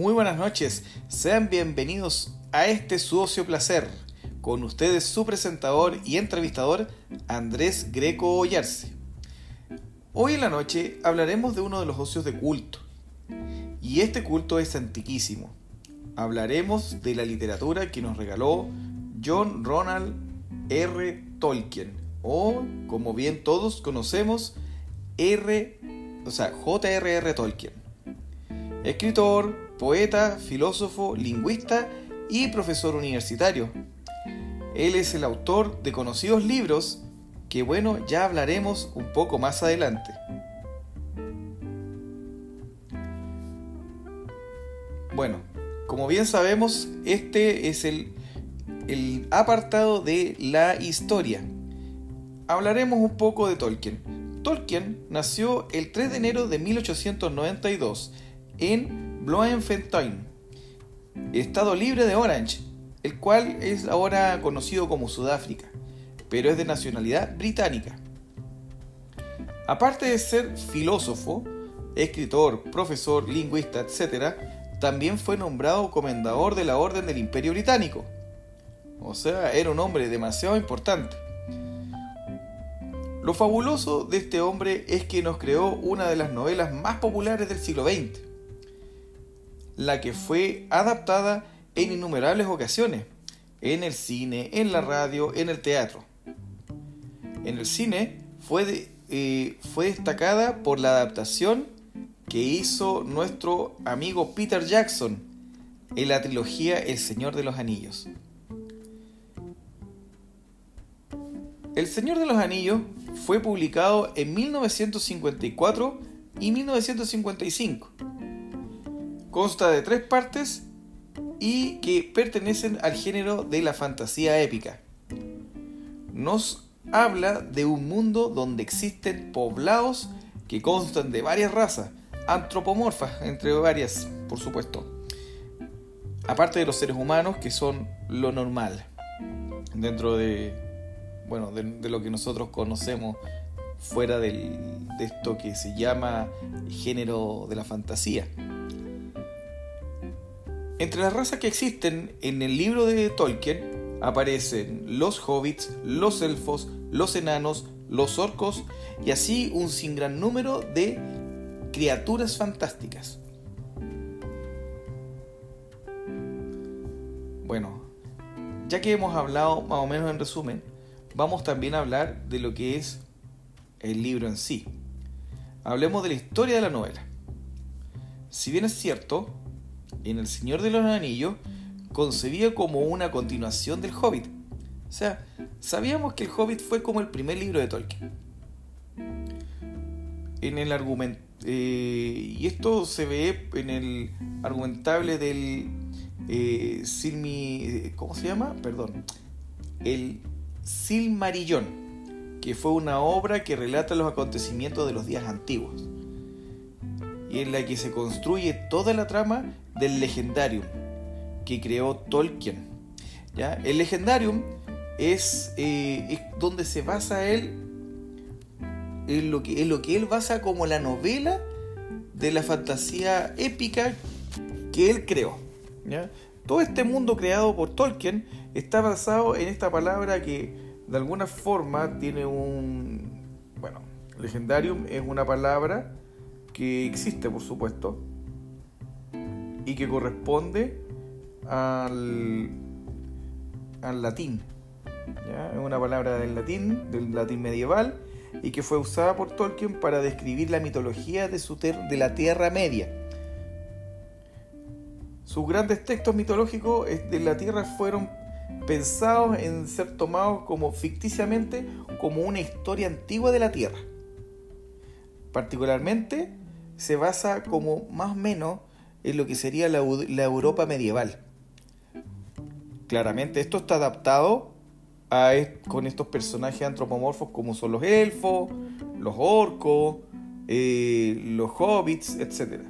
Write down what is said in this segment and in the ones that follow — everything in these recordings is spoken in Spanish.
Muy buenas noches, sean bienvenidos a este su ocio placer. Con ustedes su presentador y entrevistador Andrés Greco Ollarse. Hoy en la noche hablaremos de uno de los ocios de culto. Y este culto es antiquísimo. Hablaremos de la literatura que nos regaló John Ronald R. Tolkien, o como bien todos conocemos, R, o sea, J.R.R. Tolkien. Escritor, poeta, filósofo, lingüista y profesor universitario. Él es el autor de conocidos libros que bueno, ya hablaremos un poco más adelante. Bueno, como bien sabemos, este es el, el apartado de la historia. Hablaremos un poco de Tolkien. Tolkien nació el 3 de enero de 1892 en Bloemfontein, estado libre de Orange, el cual es ahora conocido como Sudáfrica, pero es de nacionalidad británica. Aparte de ser filósofo, escritor, profesor, lingüista, etc., también fue nombrado comendador de la Orden del Imperio Británico. O sea, era un hombre demasiado importante. Lo fabuloso de este hombre es que nos creó una de las novelas más populares del siglo XX, la que fue adaptada en innumerables ocasiones, en el cine, en la radio, en el teatro. En el cine fue, eh, fue destacada por la adaptación que hizo nuestro amigo Peter Jackson en la trilogía El Señor de los Anillos. El Señor de los Anillos fue publicado en 1954 y 1955. Consta de tres partes y que pertenecen al género de la fantasía épica. Nos habla de un mundo donde existen poblados que constan de varias razas, antropomorfas, entre varias, por supuesto. Aparte de los seres humanos, que son lo normal dentro de, bueno, de, lo que nosotros conocemos fuera de esto que se llama género de la fantasía. Entre las razas que existen en el libro de Tolkien aparecen los hobbits, los elfos, los enanos, los orcos y así un sin gran número de criaturas fantásticas. Bueno, ya que hemos hablado más o menos en resumen, vamos también a hablar de lo que es el libro en sí. Hablemos de la historia de la novela. Si bien es cierto, en El Señor de los Anillos concebía como una continuación del Hobbit. O sea, sabíamos que el Hobbit fue como el primer libro de Tolkien. En el argumento. Eh, y esto se ve en el argumentable del eh, Silmi. ¿Cómo se llama? Perdón. El Silmarillón, que fue una obra que relata los acontecimientos de los días antiguos y en la que se construye toda la trama del Legendarium que creó Tolkien. ¿ya? El Legendarium es, eh, donde se basa él, en lo, que, lo que él basa como la novela de la fantasía épica que él creó. ¿ya? Todo este mundo creado por Tolkien está basado en esta palabra que de alguna forma tiene un... Bueno, legendarium es una palabra que existe, por supuesto, y que corresponde al, al latín. Es una palabra del latín, del latín medieval, y que fue usada por Tolkien para describir la mitología de, su de la Tierra Media sus grandes textos mitológicos de la Tierra fueron pensados en ser tomados como ficticiamente como una historia antigua de la Tierra. Particularmente se basa como más o menos en lo que sería la, Europa medieval. Claramente esto está adaptado a, con estos personajes antropomorfos como son los elfos, los orcos, eh, los hobbits, etc.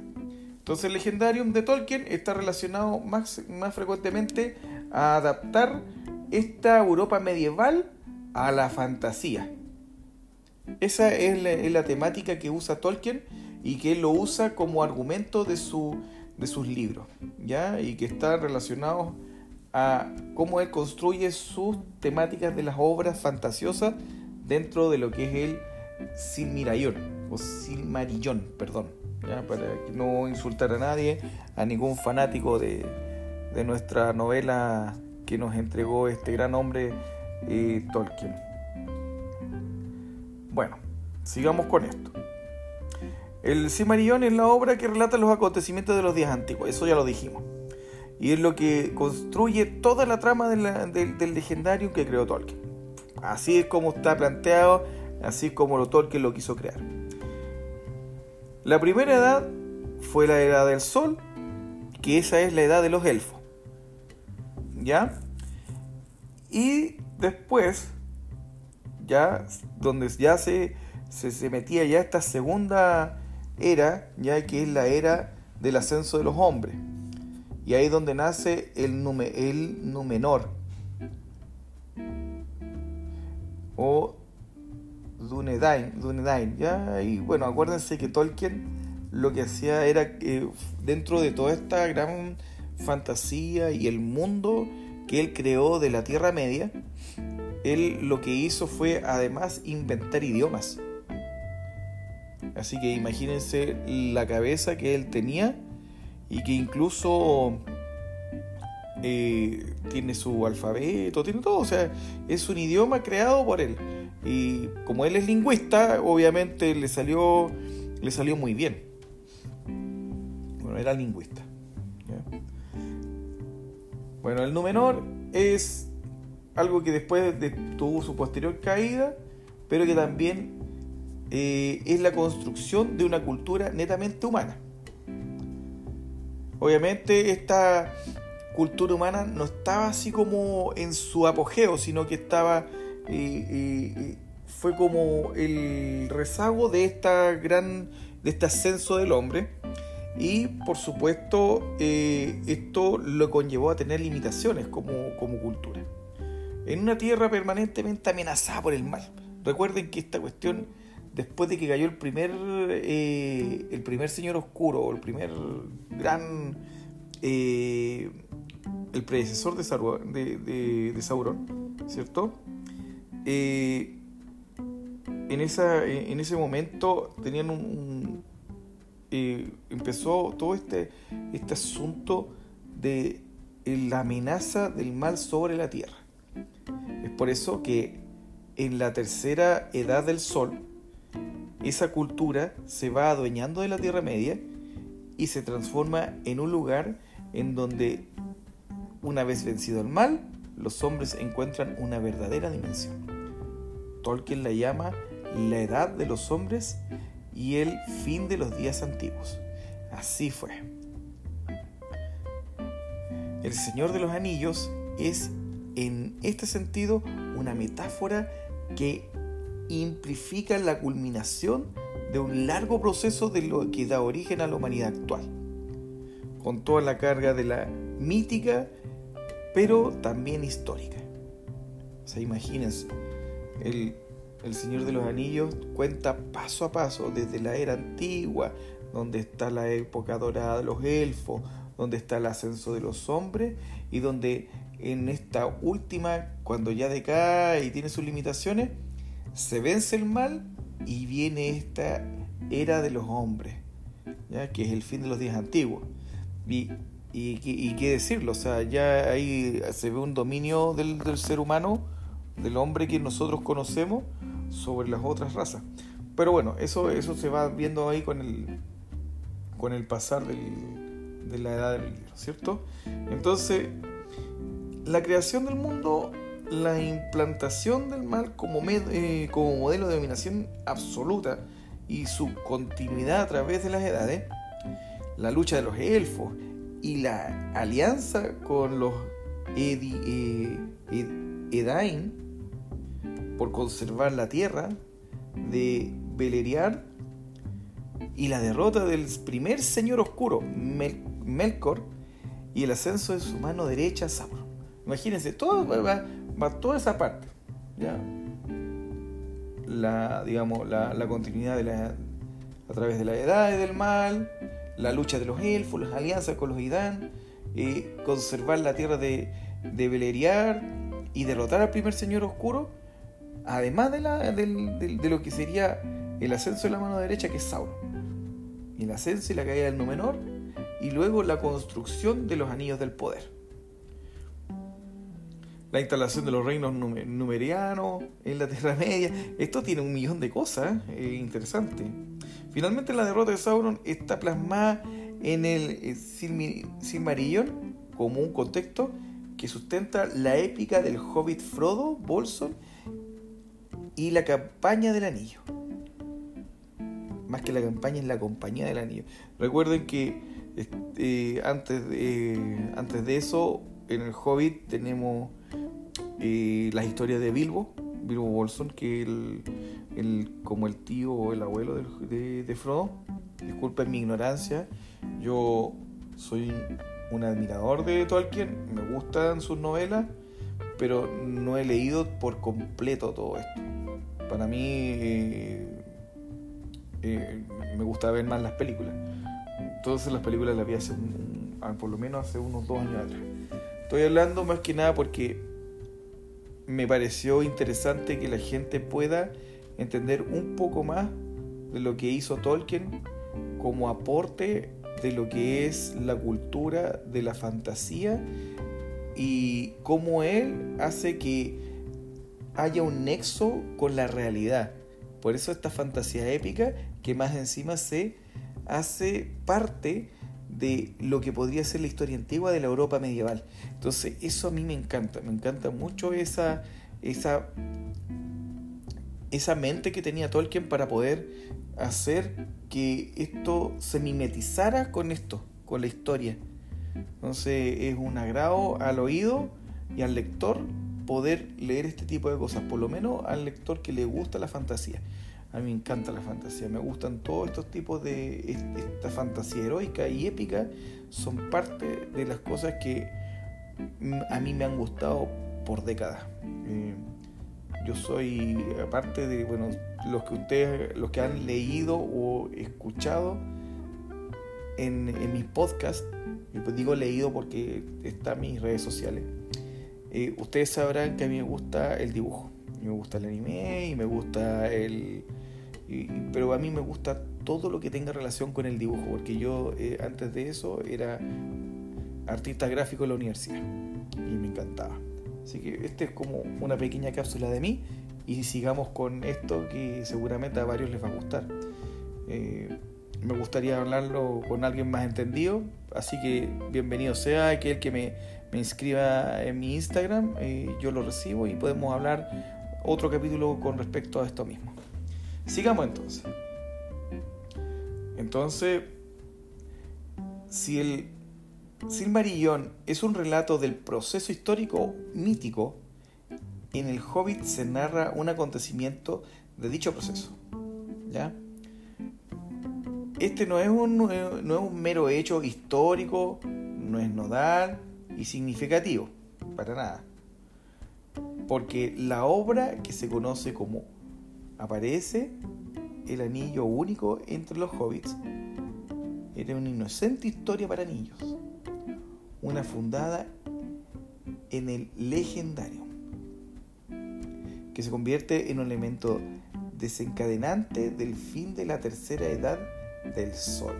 Entonces el Legendarium de Tolkien está relacionado más, más frecuentemente a adaptar esta Europa medieval a la fantasía. Esa es la, temática que usa Tolkien y que él lo usa como argumento de su, de sus libros, ¿ya? Y que están relacionados a cómo él construye sus temáticas de las obras fantasiosas dentro de lo que es el Silmirayón, o Silmarillón, perdón, ¿ya? para no insultar a nadie, a ningún fanático de, de nuestra novela que nos entregó este gran hombre eh, Tolkien. Bueno, sigamos con esto. El Silmarillion es la obra que relata los acontecimientos de los días antiguos, eso ya lo dijimos. Y es lo que construye toda la trama del legendario que creó Tolkien. Así es como está planteado, así es como lo Tolkien lo quiso crear. La primera edad fue la edad del sol, que esa es la edad de los elfos. ¿Ya? Y después, ya, donde ya se, se, metía ya esta segunda era, ya que es la era del ascenso de los hombres. Y ahí es donde nace el, el Numenor. O Dunedain, Dunedain. ¿ya? Y bueno, acuérdense que Tolkien lo que hacía era que dentro de toda esta gran fantasía y el mundo que él creó de la Tierra Media, él lo que hizo fue además inventar idiomas. Así que imagínense la cabeza que él tenía y que incluso eh, tiene su alfabeto, tiene todo, o sea, es un idioma creado por él. Y como él es lingüista, obviamente le salió, le salió muy bien. Bueno, era lingüista. Bueno, el Númenor es algo que después de, tuvo su posterior caída, pero que también eh, es la construcción de una cultura netamente humana. Obviamente esta cultura humana no estaba así como en su apogeo, sino que estaba eh, eh, fue como el rezago de esta gran de este ascenso del hombre y por supuesto esto lo conllevó a tener limitaciones como, como cultura en una tierra permanentemente amenazada por el mal. Recuerden que esta cuestión, después de que cayó el primer, eh, el primer señor oscuro, el primer gran, eh, el predecesor de, de, Sauron, ¿cierto? Eh, en, esa, en ese momento tenían un, empezó todo este, este asunto de la amenaza del mal sobre la tierra. Es por eso que en la tercera edad del Sol, esa cultura se va adueñando de la Tierra Media y se transforma en un lugar en donde, una vez vencido el mal, los hombres encuentran una verdadera dimensión. Tolkien la llama la edad de los hombres y el fin de los días antiguos. Así fue. El Señor de los Anillos es en este sentido una metáfora que implica la culminación de un largo proceso de lo que da origen a la humanidad actual, con toda la carga de la mítica, pero también histórica. O sea, imagínense, el, el Señor de los Anillos cuenta paso a paso desde la era antigua, donde está la época dorada de los elfos, donde está el ascenso de los hombres y donde en esta última, cuando ya decae y tiene sus limitaciones, se vence el mal y viene esta era de los hombres, ¿ya? que es el fin de los días antiguos. Y, y, qué decirlo, o sea, ya ahí se ve un dominio del, ser humano, del hombre que nosotros conocemos, sobre las otras razas. Pero bueno, eso, eso se va viendo ahí con el, con el pasar de la edad del libro, ¿cierto? Entonces, la creación del mundo, la implantación del mal como, eh, como modelo de dominación absoluta y su continuidad a través de las edades, la lucha de los elfos y la alianza con los eh, Edain por conservar la tierra de Beleriar y la derrota del primer señor oscuro, Melkor, y el ascenso de su mano derecha, Sauron. Imagínense, todo va, va, toda esa parte. ¿ya? La, digamos, la, continuidad de la, a través de la edad y del mal, la lucha de los elfos, las alianzas con los Idán, conservar la tierra de, de y derrotar al primer señor oscuro, además de, lo que sería el ascenso de la mano derecha, que es Sauron, el ascenso y la caída del Númenor, y luego la construcción de los anillos del poder. La instalación de los reinos numerianos en la Tierra Media. Esto tiene un millón de cosas eh, interesantes. Finalmente la derrota de Sauron está plasmada en el eh, Silmarillion como un contexto que sustenta la épica del hobbit Frodo, Bolson y la campaña del anillo. Más que la campaña es la compañía del anillo. Recuerden que este, antes, de, antes de eso, en el Hobbit tenemos eh, las historias de Bilbo, Bilbo Bolson, que el, el, como el tío o el abuelo de, Frodo. Disculpen mi ignorancia, yo soy un admirador de Tolkien, me gustan sus novelas, pero no he leído por completo todo esto. Para mí eh, eh, me gusta ver más las películas. Todas las películas las vi hace ah, por lo menos hace unos dos años atrás. Estoy hablando más que nada porque me pareció interesante que la gente pueda entender un poco más de lo que hizo Tolkien como aporte de lo que es la cultura de la fantasía y cómo él hace que haya un nexo con la realidad. Por eso esta fantasía épica que más encima se hace parte de lo que podría ser la historia antigua de la Europa medieval. Entonces, eso a mí me encanta, me encanta mucho esa, esa, esa mente que tenía Tolkien para poder hacer que esto se mimetizara con esto, con la historia. Entonces, es un agrado al oído y al lector poder leer este tipo de cosas, por lo menos al lector que le gusta la fantasía. A mí me encanta la fantasía, me gustan todos estos tipos de esta fantasía heroica y épica, son parte de las cosas que a mí me han gustado por décadas. Eh, yo soy, aparte de, bueno, los que ustedes, los que han leído o escuchado en, en mis podcasts, pues digo leído porque está en mis redes sociales, eh, ustedes sabrán que a mí me gusta el dibujo, me gusta el anime y me gusta el, pero a mí me gusta todo lo que tenga relación con el dibujo, porque yo eh, antes de eso era artista gráfico en la universidad y me encantaba. Así que este es como una pequeña cápsula de mí y sigamos con esto que seguramente a varios les va a gustar. Eh, me gustaría hablarlo con alguien más entendido, así que bienvenido sea aquel que me, me inscriba en mi Instagram, eh, yo lo recibo y podemos hablar otro capítulo con respecto a esto mismo. Sigamos entonces. Entonces, si el Silmarillion es un relato del proceso histórico mítico, en el Hobbit se narra un acontecimiento de dicho proceso. ¿Ya? Este no es un, no es un mero hecho histórico, no es nodal y significativo, para nada. Porque la obra que se conoce como aparece el anillo único entre los hobbits. Era una inocente historia para niños, una fundada en el legendario, que se convierte en un elemento desencadenante del fin de la tercera edad del sol.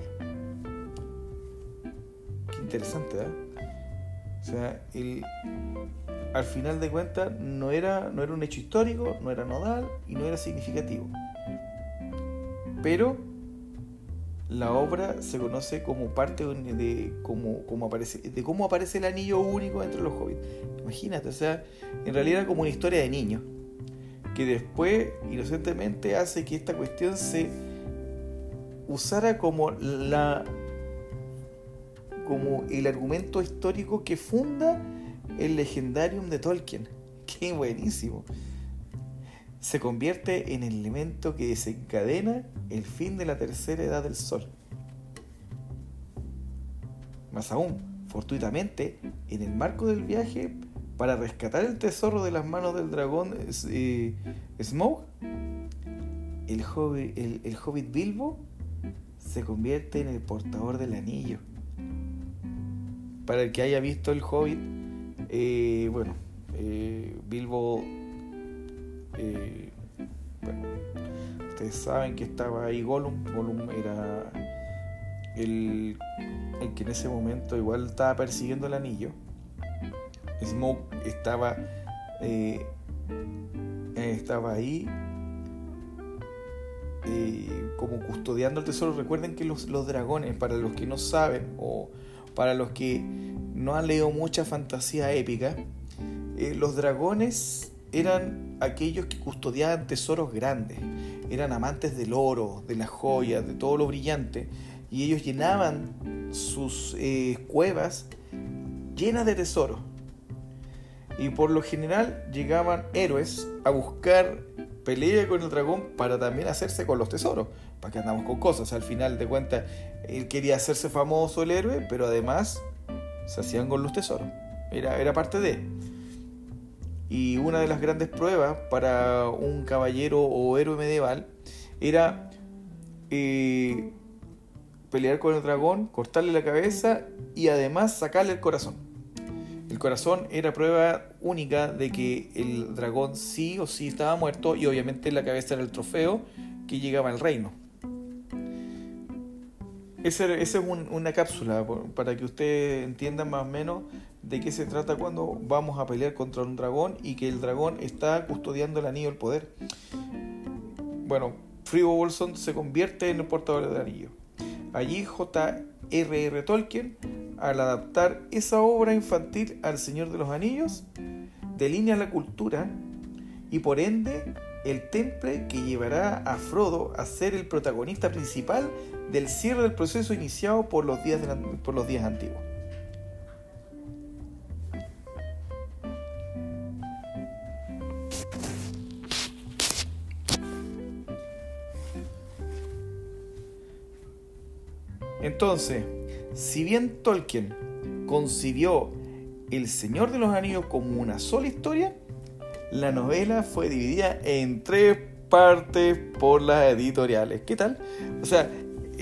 Qué interesante, ¿eh? O sea, el, al final de cuentas no era, no era un hecho histórico, no era nodal y no era significativo. Pero la obra se conoce como parte de cómo, aparece, de cómo aparece el anillo único entre los hobbits. Imagínate, o sea, en realidad era como una historia de niños, que después inocentemente hace que esta cuestión se usara como la como el argumento histórico que funda el Legendarium de Tolkien. ¡Qué buenísimo! Se convierte en el elemento que desencadena el fin de la tercera edad del Sol. Más aún, fortuitamente, en el marco del viaje para rescatar el tesoro de las manos del dragón eh, Smoke, el el hobbit Bilbo se convierte en el portador del anillo. Para el que haya visto el Hobbit, eh, bueno, eh, Bilbo, eh, bueno, ustedes saben que estaba ahí Gollum. Gollum era el, el que en ese momento igual estaba persiguiendo el anillo. Smoke estaba, estaba ahí como custodiando el tesoro. Recuerden que los, los, dragones, para los que no saben o para los que no han leído mucha fantasía épica, eh, los dragones eran aquellos que custodiaban tesoros grandes, eran amantes del oro, de las joyas, de todo lo brillante, y ellos llenaban sus eh, cuevas llenas de tesoros. Y por lo general llegaban héroes a buscar pelea con el dragón para también hacerse con los tesoros. Para que andamos con cosas. Al final de cuentas, él quería hacerse famoso el héroe, pero además se hacían con los tesoros. Era, era parte de. Y una de las grandes pruebas para un caballero o héroe medieval era eh, pelear con el dragón, cortarle la cabeza y además sacarle el corazón. El corazón era prueba única de que el dragón sí o sí estaba muerto y obviamente la cabeza era el trofeo que llegaba al reino. Esa es una cápsula para que ustedes entiendan más o menos de qué se trata cuando vamos a pelear contra un dragón y que el dragón está custodiando el anillo del poder. Bueno, Frigo Bolson se convierte en el portador del anillo. Allí J.R.R. Tolkien al adaptar esa obra infantil al Señor de los Anillos, delinea la cultura y por ende el temple que llevará a Frodo a ser el protagonista principal del cierre del proceso iniciado por los días, por los días antiguos. Entonces, si bien Tolkien concibió El Señor de los Anillos como una sola historia, la novela fue dividida en tres partes por las editoriales. ¿Qué tal? O sea,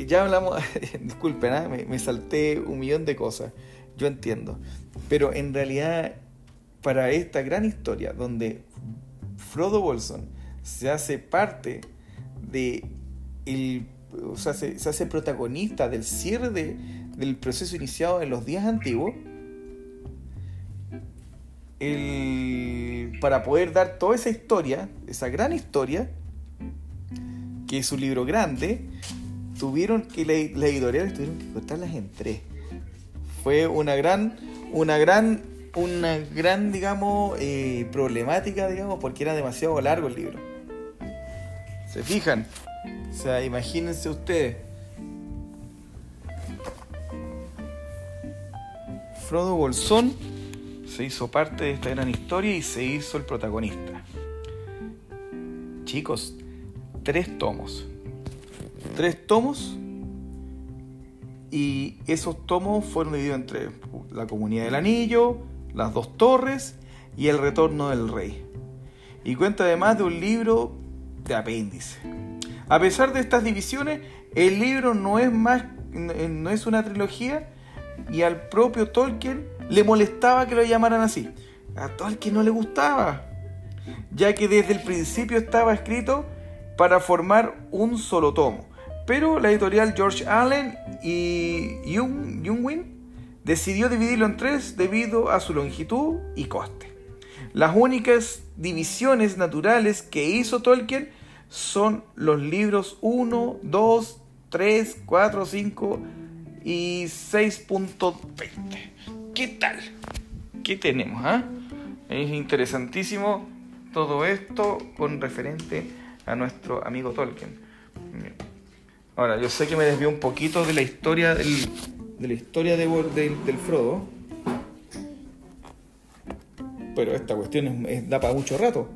ya hablamos, disculpen, ¿eh? me, me salté un millón de cosas, yo entiendo, pero en realidad para esta gran historia donde Frodo Bolson se hace parte de el, o sea, se, se hace protagonista del cierre de, del proceso iniciado en los días antiguos, para poder dar toda esa historia, esa gran historia, que es un libro grande, tuvieron que las editoriales tuvieron que cortarlas en tres. Fue una gran, una gran, una gran, digamos, eh, problemática, digamos, porque era demasiado largo el libro. ¿Se fijan? O sea, imagínense ustedes Frodo Bolsón se hizo parte de esta gran historia y se hizo el protagonista. Chicos, tres tomos. Tres tomos y esos tomos fueron divididos entre la comunidad del anillo, las dos torres y el retorno del rey. Y cuenta además de un libro de apéndice. A pesar de estas divisiones, el libro no es más no es una trilogía, y al propio Tolkien le molestaba que lo llamaran así. A Tolkien no le gustaba, ya que desde el principio estaba escrito para formar un solo tomo. Pero la editorial George Allen y Jungwin decidió dividirlo en tres debido a su longitud y coste. Las únicas divisiones naturales que hizo Tolkien son los libros 1, 2, 3, 4, 5, y 6.20. ¿Qué tal? ¿Qué tenemos? Ah? Es interesantísimo todo esto con referente a nuestro amigo Tolkien. Ahora, yo sé que me desvió un poquito de la historia del, de la historia de, del Frodo, pero esta cuestión da para mucho rato.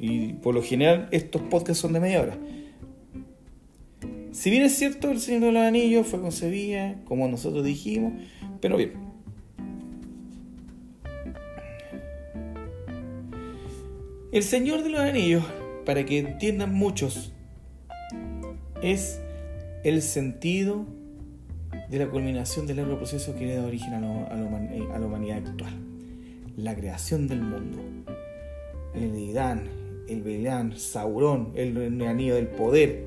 Y por lo general estos podcasts son de media hora. Si bien es cierto, el Señor de los Anillos fue concebida como nosotros dijimos, pero bien. El Señor de los Anillos, para que entiendan muchos, es el sentido de la culminación del largo proceso que le da origen a, la humanidad actual. La creación del mundo. El Idán, el Belán, Sauron, el, anillo del poder,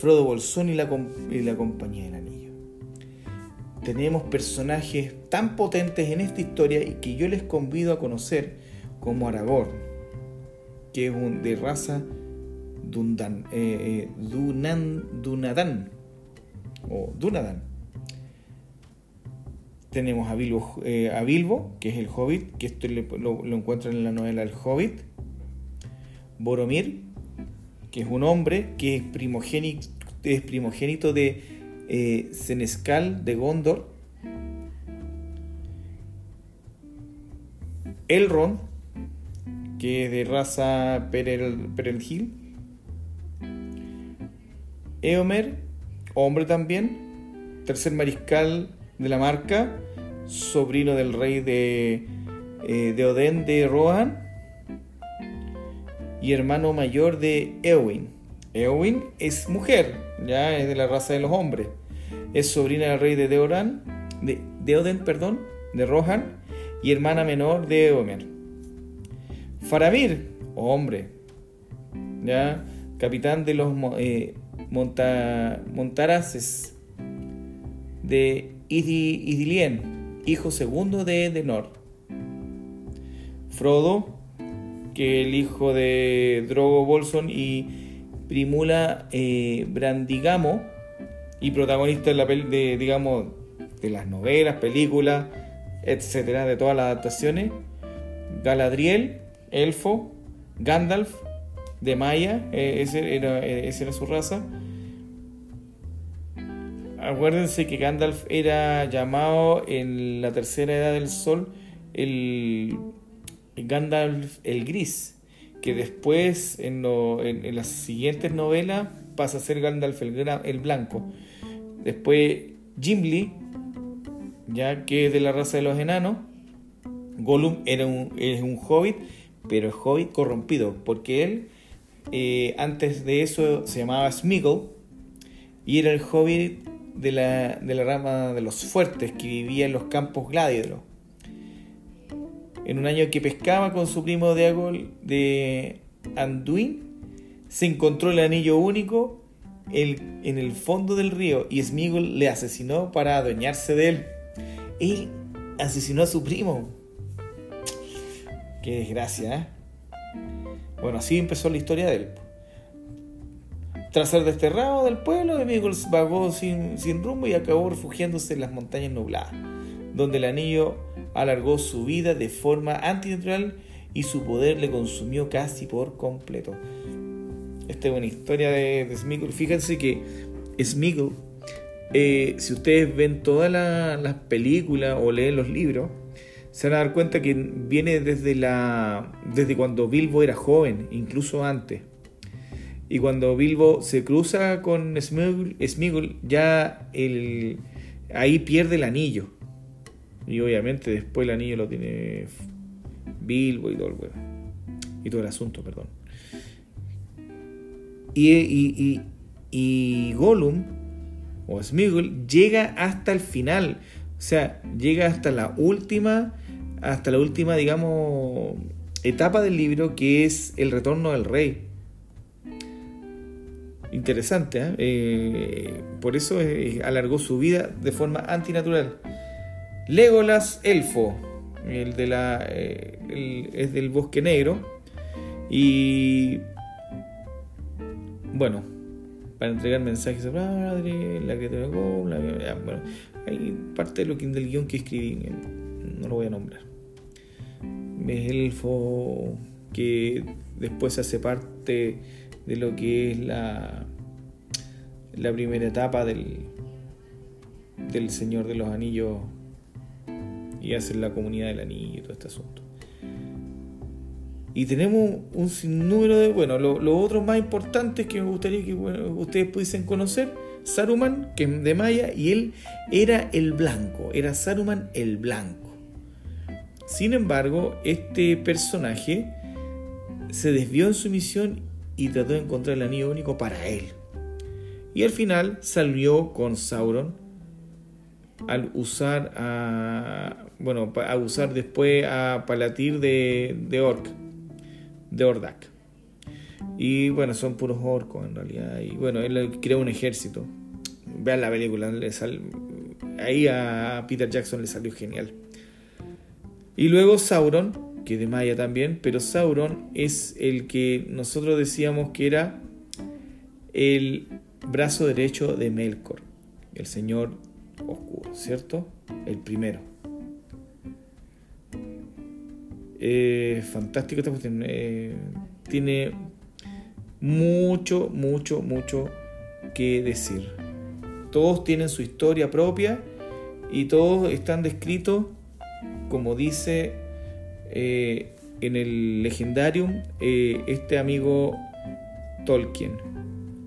Frodo Bolsón y la, compañía del anillo. Tenemos personajes tan potentes en esta historia y que yo les convido a conocer como Aragorn, que es un, de raza Dundan, eh, eh, Dunan, Dunadan o Dunadan. Tenemos a Bilbo, eh, a Bilbo, que es el Hobbit, que esto lo, lo encuentran en la novela El Hobbit. Boromir, que es un hombre que es primogénito, de eh, Senescal de Gondor. Elrond, que es de raza Perel, Perelgil. Eomer, hombre también, tercer mariscal de la marca, sobrino del rey de, eh, de Odén de Rohan y hermano mayor de Eowyn. Eowyn es mujer, ya es de la raza de los hombres. Es sobrina del rey de Deoran, de Deoden, perdón, de Rohan y hermana menor de Eomer. Faramir, hombre, ya capitán de los eh, Montaraces de Idilien, hijo segundo de Denor. Frodo, que el hijo de Drogo Bolson y Primula eh, Brandigamo y protagonista de, la de, digamos, de las novelas, películas, etcétera, de todas las adaptaciones. Galadriel, elfo, Gandalf, de Maya, eh, ese, era, eh, esa era su raza. Acuérdense que Gandalf era llamado en la tercera edad del sol el Gandalf el Gris, que después en, las siguientes novelas pasa a ser Gandalf el, Blanco. Después Gimli, ya que es de la raza de los enanos. Gollum era un, es un hobbit, pero es hobbit corrompido, porque él eh, antes de eso se llamaba Smeagol y era el hobbit de la, de la rama de los fuertes que vivía en los campos gladiadros en un año que pescaba con su primo de, de Anduin, se encontró el anillo único en el fondo del río y Smigol le asesinó para adueñarse de él. Él asesinó a su primo. Qué desgracia, ¿eh? Bueno, así empezó la historia de él. Tras ser desterrado del pueblo, Smigol vagó sin, sin rumbo y acabó refugiándose en las montañas nubladas, donde el anillo alargó su vida de forma antinatural y su poder le consumió casi por completo. Esta es una historia de, de Fíjense que Smigol, eh, si ustedes ven todas las películas o leen los libros, se van a dar cuenta que viene desde, la, desde cuando Bilbo era joven, incluso antes. Y cuando Bilbo se cruza con Smigol, ya el, ahí pierde el anillo. Y obviamente después el anillo lo tiene Bilbo y todo el Y todo el asunto, perdón. Y, y, y, Gollum, o Smigol, llega hasta el final. O sea, llega hasta la última, hasta la última, digamos, etapa del libro que es el retorno del rey. Interesante, ¿eh? Eh, por eso alargó su vida de forma antinatural. Legolas Elfo, el de la, eh, es del Bosque Negro. Y bueno, para entregar mensajes a padre, la criatura la, bueno, hay parte de lo que, del guion que escribí, no lo voy a nombrar. Elfo que después hace parte de lo que es la, la primera etapa del, del Señor de los Anillos y hacer la comunidad del anillo y todo este asunto. Y tenemos un sinnúmero de, bueno, los lo otros más importantes que me gustaría que ustedes pudiesen conocer, Saruman, que es de Maya, y él era el blanco, era Saruman el blanco. Sin embargo, este personaje se desvió en su misión y trató de encontrar el anillo único para él. Y al final salió con Sauron al usar a. Bueno, a usar después a Palatir de, de Orc, de Ordak. Y bueno, son puros orcos en realidad. Y bueno, él creó un ejército. Vean la película, le ahí a Peter Jackson le salió genial. Y luego Sauron, que de Maya también, pero Sauron es el que nosotros decíamos que era el brazo derecho de Melkor, el señor oscuro, ¿cierto? El primero. Eh, fantástico esta cuestión. Eh, tiene mucho, mucho, mucho que decir. Todos tienen su historia propia y todos están descritos, como dice eh, en el Legendarium, eh, este amigo Tolkien,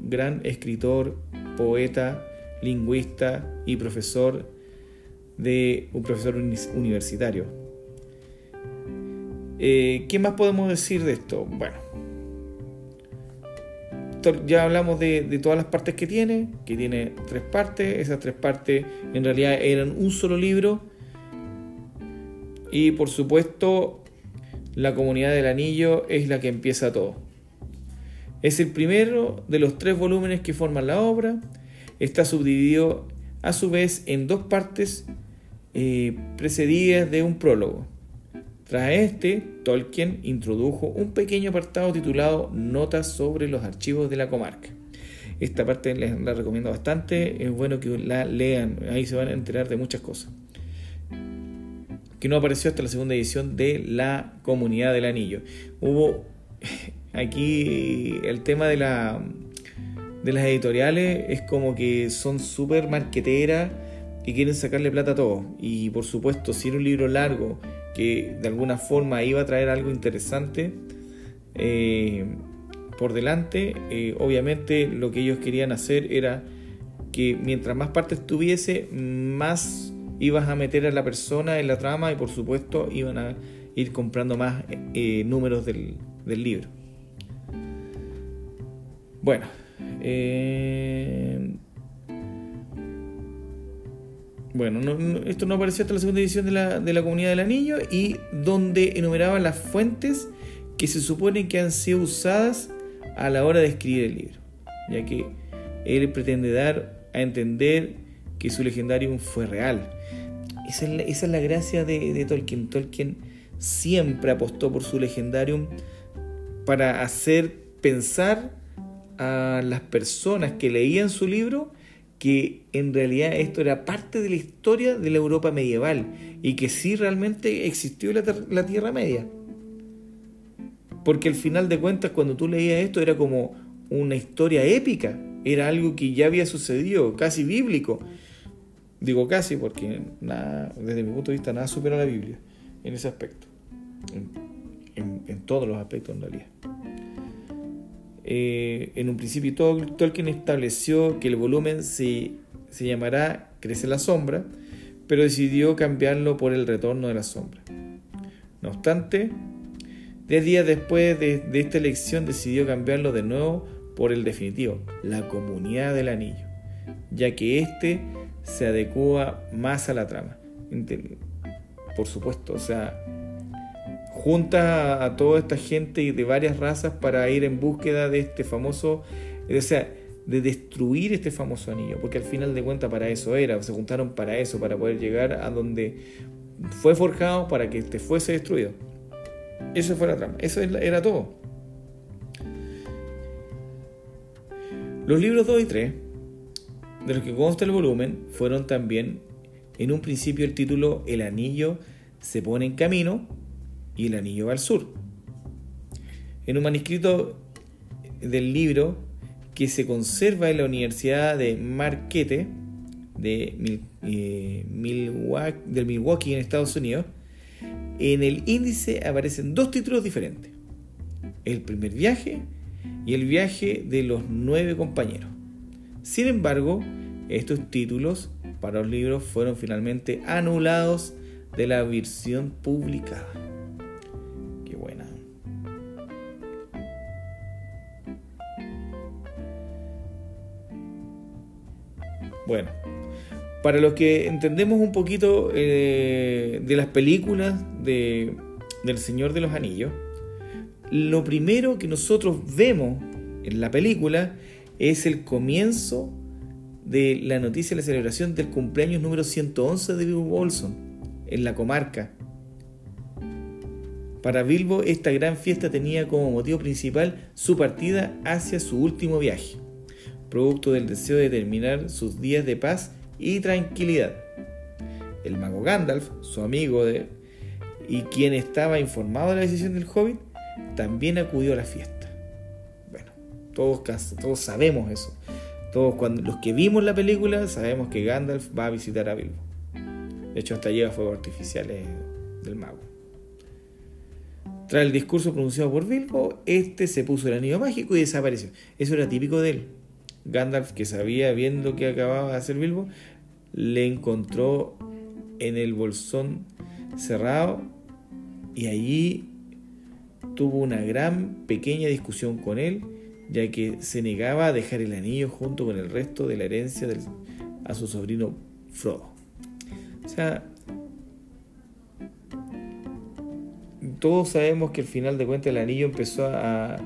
gran escritor, poeta, lingüista y profesor de un profesor universitario. Eh, ¿Qué más podemos decir de esto? Bueno, ya hablamos de, todas las partes que tiene, que tiene tres partes, esas tres partes en realidad eran un solo libro. Y por supuesto, la comunidad del anillo es la que empieza todo. Es el primero de los tres volúmenes que forman la obra. Está subdividido a su vez en dos partes eh, precedidas de un prólogo. Tras este, Tolkien introdujo un pequeño apartado titulado Notas sobre los archivos de la comarca. Esta parte les la recomiendo bastante, es bueno que la lean, ahí se van a enterar de muchas cosas. Que no apareció hasta la segunda edición de La Comunidad del Anillo. Hubo aquí el tema de, la, de las editoriales, es como que son súper marqueteras y quieren sacarle plata a todo. Y por supuesto, si era un libro largo, que de alguna forma iba a traer algo interesante eh, por delante. Eh, obviamente lo que ellos querían hacer era que mientras más partes tuviese, más ibas a meter a la persona en la trama y por supuesto iban a ir comprando más eh, números del, del, libro. Bueno, bueno, esto no apareció hasta la segunda edición de la, de la Comunidad del Anillo y donde enumeraba las fuentes que se supone que han sido usadas a la hora de escribir el libro, ya que él pretende dar a entender que su legendarium fue real. Esa es la, gracia de, Tolkien. Tolkien siempre apostó por su legendarium para hacer pensar a las personas que leían su libro que en realidad esto era parte de la historia de la Europa medieval y que sí realmente existió la, Tierra Media. Porque al final de cuentas cuando tú leías esto era como una historia épica, era algo que ya había sucedido, casi bíblico. Digo casi porque nada, desde mi punto de vista nada supera la Biblia en ese aspecto, en todos los aspectos en realidad. Eh, en un principio Tolkien estableció que el volumen se, se llamará Crece la sombra, pero decidió cambiarlo por el retorno de la sombra. No obstante, diez días después de, de, esta elección decidió cambiarlo de nuevo por el definitivo, la comunidad del anillo, ya que éste se adecua más a la trama. Por supuesto, o sea, junta a toda esta gente de varias razas para ir en búsqueda de este famoso, o sea, de destruir este famoso anillo, porque al final de cuentas para eso era, se juntaron para eso, para poder llegar a donde fue forjado para que este fuese destruido. Eso fue la trama, eso era todo. Los libros 2 y 3, de los que consta el volumen, fueron también en un principio el título El anillo se pone en camino, y el anillo va al sur. En un manuscrito del libro que se conserva en la Universidad de Marquette de eh, del Milwaukee en Estados Unidos, en el índice aparecen dos títulos diferentes. El primer viaje y el viaje de los nueve compañeros. Sin embargo, estos títulos para los libros fueron finalmente anulados de la versión publicada. Bueno, para los que entendemos un poquito eh, de las películas de, del Señor de los Anillos, lo primero que nosotros vemos en la película es el comienzo de la noticia de la celebración del cumpleaños número 111 de Bilbo Bolson en la comarca. Para Bilbo esta gran fiesta tenía como motivo principal su partida hacia su último viaje, producto del deseo de terminar sus días de paz y tranquilidad. El mago Gandalf, su amigo y quien estaba informado de la decisión del hobbit, también acudió a la fiesta. Bueno, todos, todos sabemos eso. Todos los que vimos la película sabemos que Gandalf va a visitar a Bilbo. De hecho, hasta lleva fuegos artificiales del mago. Tras el discurso pronunciado por Bilbo, este se puso el anillo mágico y desapareció. Eso era típico de él. Gandalf, que sabía bien lo que acababa de hacer Bilbo, le encontró en el bolsón cerrado y allí tuvo una gran pequeña discusión con él, ya que se negaba a dejar el anillo junto con el resto de la herencia a su sobrino Frodo. O sea, todos sabemos que al final de cuentas el anillo empezó a,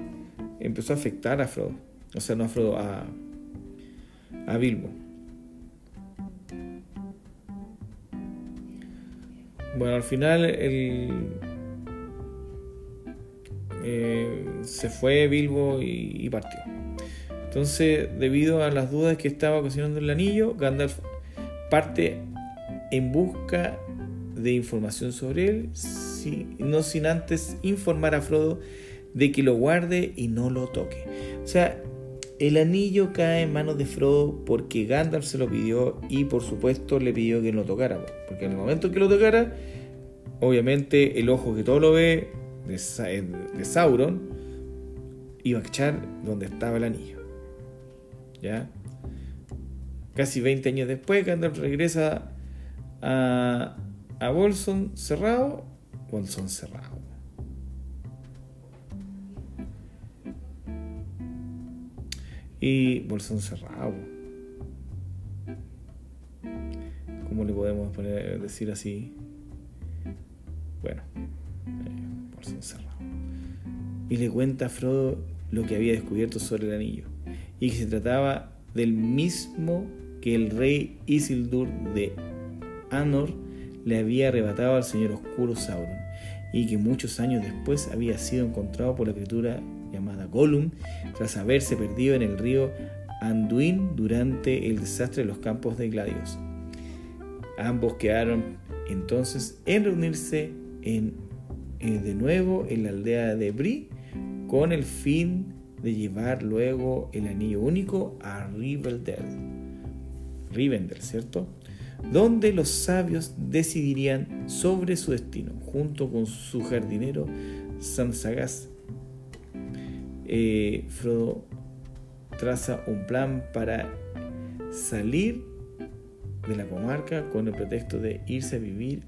empezó a afectar a Frodo. O sea, no a Frodo, a, a Bilbo. Bueno, al final el, eh, se fue Bilbo y, partió. Entonces, debido a las dudas que estaba ocasionando el anillo, Gandalf parte en busca de información sobre él, no sin antes informar a Frodo de que lo guarde y no lo toque. O sea, el anillo cae en manos de Frodo porque Gandalf se lo pidió y por supuesto le pidió que lo tocara. Porque en el momento que lo tocara, obviamente el ojo que todo lo ve de, de Sauron iba a echar donde estaba el anillo. ¿Ya? Casi 20 años después, Gandalf regresa a, a Bolson cerrado. Bolson cerrado. Y bolsón cerrado. ¿Cómo le podemos poner, decir así? Bueno, eh, cerrado. Y le cuenta a Frodo lo que había descubierto sobre el anillo. Y que se trataba del mismo que el rey Isildur de Anor le había arrebatado al señor oscuro Sauron. Y que muchos años después había sido encontrado por la criatura llamada Gollum tras haberse perdido en el río Anduin durante el desastre de los campos de Gladios. Ambos quedaron entonces en reunirse en, eh, de nuevo en la aldea de Bri con el fin de llevar luego el anillo único a Rivendell, Rivendell, ¿cierto? Donde los sabios decidirían sobre su destino, junto con su jardinero Samsagas eh, Frodo traza un plan para salir de la comarca con el pretexto de irse a vivir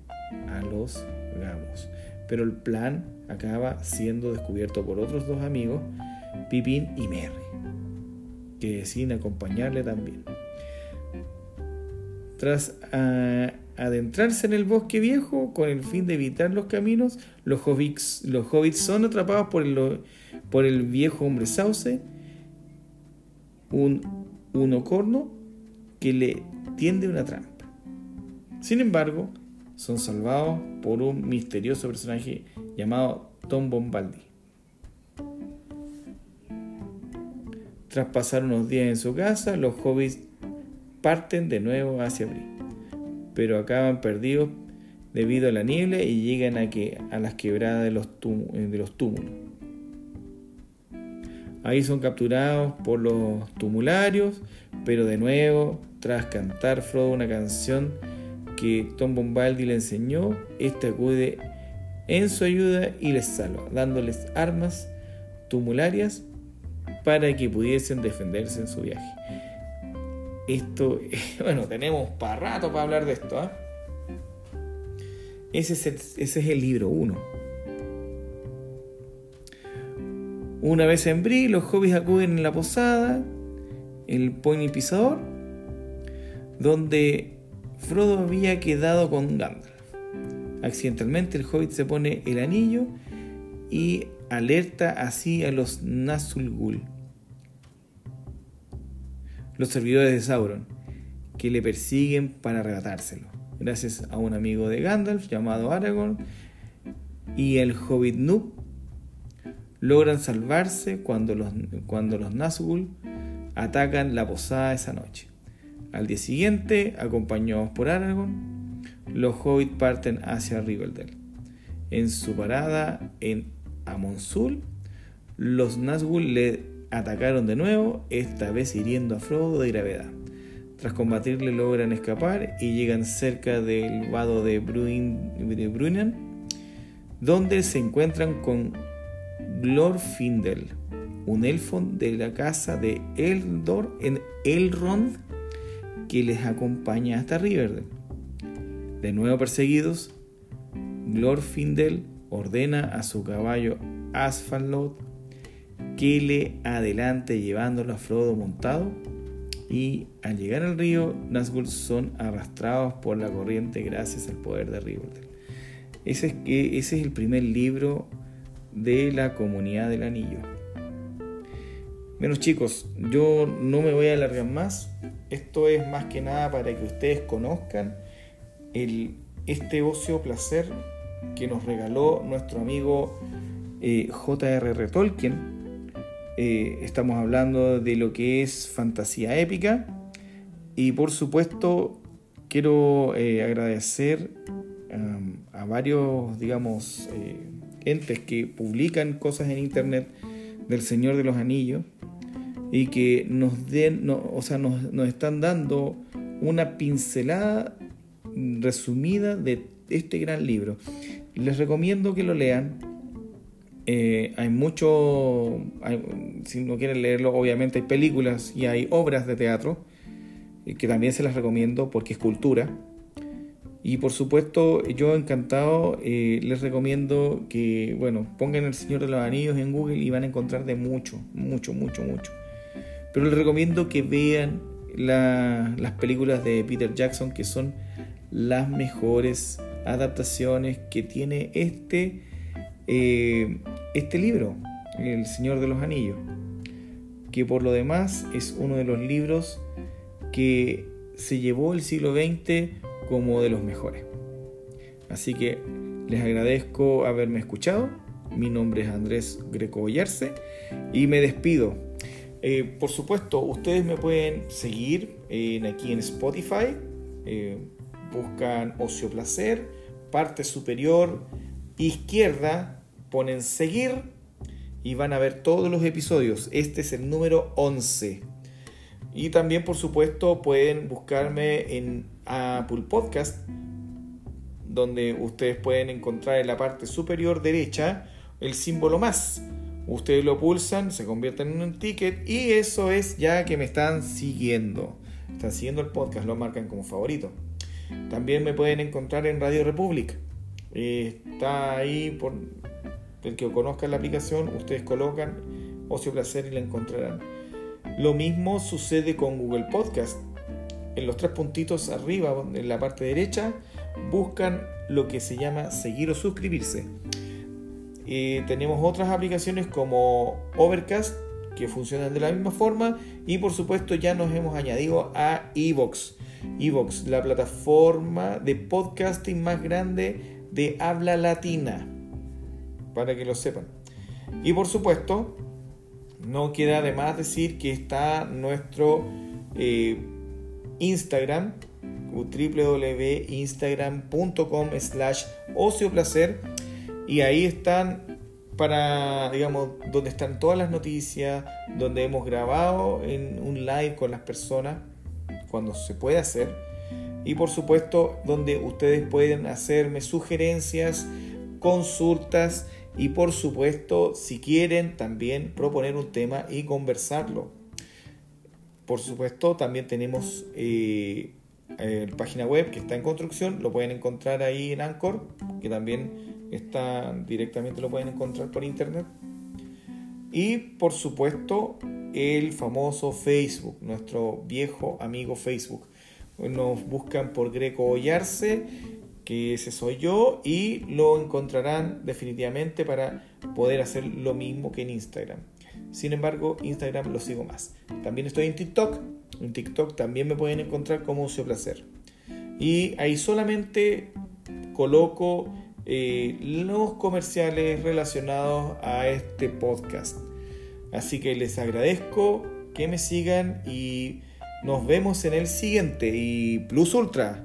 a los Gamos. Pero el plan acaba siendo descubierto por otros dos amigos, Pipín y Merry, que deciden acompañarle también. Tras ah, adentrarse en el bosque viejo con el fin de evitar los caminos, los hobbits, son atrapados por el, por el viejo hombre sauce, un unocorno que le tiende una trampa. Sin embargo, son salvados por un misterioso personaje llamado Tom Bombaldi. Tras pasar unos días en su casa, los hobbits parten de nuevo hacia Bri, pero acaban perdidos debido a la niebla y llegan a, que, a las quebradas de los, de los túmulos. Ahí son capturados por los tumularios, pero de nuevo, tras cantar Frodo una canción que Tom Bombaldi le enseñó, este acude en su ayuda y les salva, dándoles armas tumularias para que pudiesen defenderse en su viaje. Esto, bueno, tenemos para rato para hablar de esto. ¿ah? Ese, es el, ese es el libro 1. Una vez en Brie, los hobbies acuden en la posada, el pony pisador, donde Frodo había quedado con Gandalf. Accidentalmente el hobbit se pone el anillo y alerta así a los Nazgûl, los servidores de Sauron, que le persiguen para arrebatárselo. Gracias a un amigo de Gandalf llamado Aragorn y el hobbit Noob logran salvarse cuando los, cuando los Nazgûl atacan la posada esa noche. Al día siguiente, acompañados por Aragorn, los hobbits parten hacia Rivendell. En su parada en Amonsul, los Nazgûl le atacaron de nuevo, esta vez hiriendo a Frodo de gravedad. Tras combatirle logran escapar y llegan cerca del vado de, Bruin, donde se encuentran con Glorfindel, un elfo de la casa de Eldor en Elrond que les acompaña hasta Riverdale. De nuevo perseguidos, Glorfindel ordena a su caballo Asphalot que le adelante llevándolo a Frodo montado y al llegar al río Nazgûl son arrastrados por la corriente gracias al poder de Riverdale. Ese es, ese es el primer libro de la comunidad del anillo. Menos chicos, yo no me voy a alargar más. Esto es más que nada para que ustedes conozcan el, este ocio placer que nos regaló nuestro amigo eh, J.R.R. Tolkien. Eh, estamos hablando de lo que es fantasía épica. Y por supuesto, quiero eh, agradecer a varios, digamos, entes que publican cosas en internet del Señor de los Anillos y que nos den, o sea, nos, están dando una pincelada resumida de este gran libro. Les recomiendo que lo lean. Eh, hay mucho, si no quieren leerlo, obviamente hay películas y hay obras de teatro eh, que también se las recomiendo porque es cultura. Y por supuesto, yo encantado eh, les recomiendo que, bueno, pongan El Señor de los Anillos en Google y van a encontrar de mucho, mucho, mucho, mucho. Pero les recomiendo que vean las películas de Peter Jackson, que son las mejores adaptaciones que tiene este, eh, este libro, El Señor de los Anillos. Que por lo demás es uno de los libros que se llevó el siglo XX como de los mejores. Así que les agradezco haberme escuchado. Mi nombre es Andrés Greco Ollarse y me despido. Eh, por supuesto, ustedes me pueden seguir en, aquí en Spotify. Eh, buscan Ocio Placer, parte superior izquierda, ponen seguir y van a ver todos los episodios. Este es el número 11. Y también, por supuesto, pueden buscarme en Apple Podcast, donde ustedes pueden encontrar en la parte superior derecha el símbolo más. Ustedes lo pulsan, se convierte en un ticket y eso es ya que me están siguiendo. Están siguiendo el podcast, lo marcan como favorito. También me pueden encontrar en Radio Republic. está ahí por el que conozca la aplicación, ustedes colocan Ocio Placer y la encontrarán. Lo mismo sucede con Google Podcast. En los tres puntitos arriba, en la parte derecha, buscan lo que se llama seguir o suscribirse. Eh, tenemos otras aplicaciones como Overcast que funcionan de la misma forma y por supuesto ya nos hemos añadido a Evox. Evox, la plataforma de podcasting más grande de habla latina, para que lo sepan. Y por supuesto, no queda de más decir que está nuestro eh, Instagram, www.instagram.com slash ocioplacer y ahí están para, digamos, donde están todas las noticias, donde hemos grabado en un live con las personas, cuando se puede hacer. Y por supuesto, donde ustedes pueden hacerme sugerencias, consultas y por supuesto, si quieren también proponer un tema y conversarlo. Por supuesto, también tenemos eh, página web que está en construcción, lo pueden encontrar ahí en Anchor, que también está directamente lo pueden encontrar por internet. Y por supuesto, el famoso Facebook, nuestro viejo amigo Facebook. nos buscan por Greco Ollarse, que ese soy yo, y lo encontrarán definitivamente para poder hacer lo mismo que en Instagram. Sin embargo, Instagram lo sigo más. También estoy en TikTok. En TikTok también me pueden encontrar como Uso Placer. Y ahí solamente coloco eh, los comerciales relacionados a este podcast. Así que les agradezco que me sigan y nos vemos en el siguiente. Y Plus Ultra.